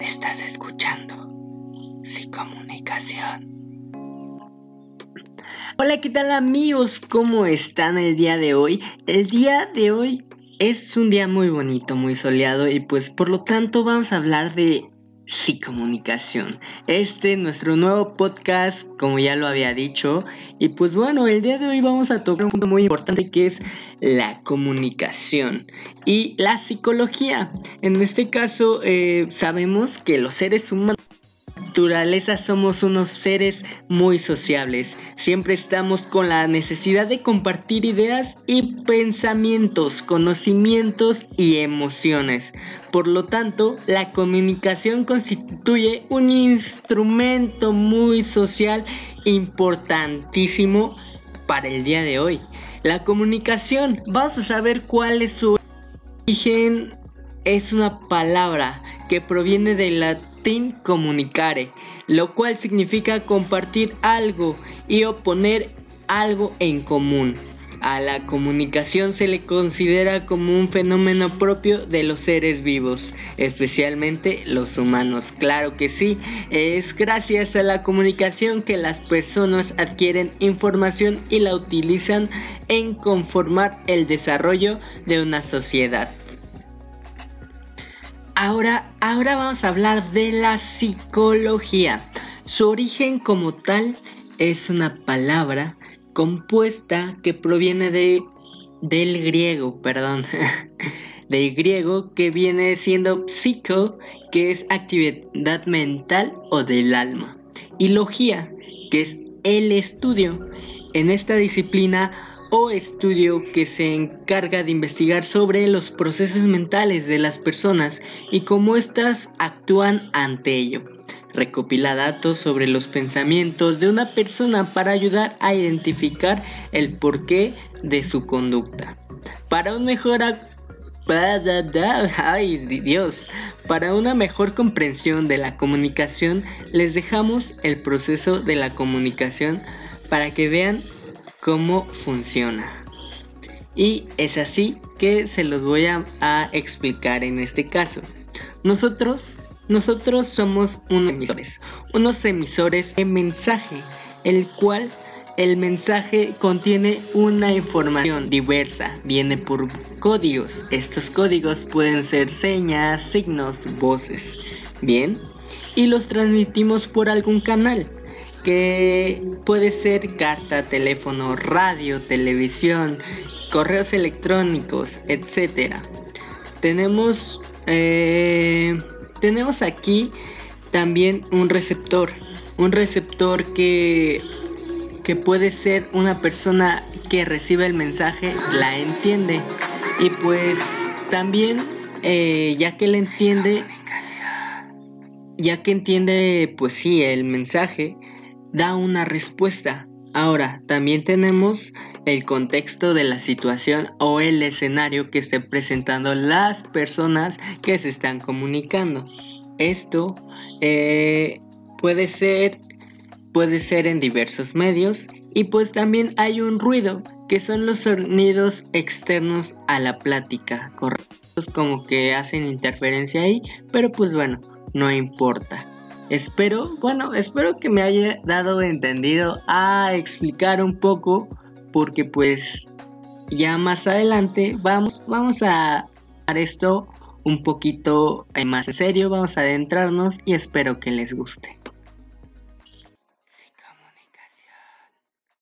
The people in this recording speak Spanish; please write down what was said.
Estás escuchando Psicomunicación. Hola, ¿qué tal amigos? ¿Cómo están el día de hoy? El día de hoy es un día muy bonito, muy soleado y pues por lo tanto vamos a hablar de psicomunicación. Este es nuestro nuevo podcast, como ya lo había dicho. Y pues bueno, el día de hoy vamos a tocar un punto muy importante que es la comunicación y la psicología. En este caso, eh, sabemos que los seres humanos somos unos seres muy sociables. Siempre estamos con la necesidad de compartir ideas y pensamientos, conocimientos y emociones. Por lo tanto, la comunicación constituye un instrumento muy social importantísimo para el día de hoy. La comunicación, vamos a saber cuál es su origen. Es una palabra que proviene de la comunicare, lo cual significa compartir algo y oponer algo en común. A la comunicación se le considera como un fenómeno propio de los seres vivos, especialmente los humanos. Claro que sí, es gracias a la comunicación que las personas adquieren información y la utilizan en conformar el desarrollo de una sociedad. Ahora, ahora vamos a hablar de la psicología. Su origen como tal es una palabra compuesta que proviene de del griego, perdón, del griego que viene siendo psico, que es actividad mental o del alma, y logía, que es el estudio. En esta disciplina o estudio que se encarga de investigar sobre los procesos mentales de las personas y cómo éstas actúan ante ello. Recopila datos sobre los pensamientos de una persona para ayudar a identificar el porqué de su conducta. Para un mejor Ay, Dios. Para una mejor comprensión de la comunicación, les dejamos el proceso de la comunicación para que vean cómo funciona. Y es así que se los voy a, explicar en este caso. Nosotros, nosotros somos unos emisores, unos emisores de mensaje, el cual el mensaje contiene una información diversa, viene por códigos. Estos códigos pueden ser señas, signos, voces. Bien, y los transmitimos por algún canal que puede ser carta, teléfono, radio, televisión, correos electrónicos, etcétera. Tenemos, eh, tenemos aquí también un receptor, un receptor que, que puede ser una persona que recibe el mensaje, la entiende y pues también eh, ya que le entiende, ya que entiende pues sí el mensaje, da una respuesta. Ahora, también tenemos el contexto de la situación o el escenario que estén presentando las personas que se están comunicando. Esto eh, puede ser puede ser en diversos medios y pues también hay un ruido que son los sonidos externos a la plática, correctos como que hacen interferencia ahí, pero pues bueno, no importa. Espero, bueno, espero que me haya dado entendido a explicar un poco porque pues ya más adelante vamos, vamos a esto un poquito más en serio, vamos a adentrarnos y espero que les guste.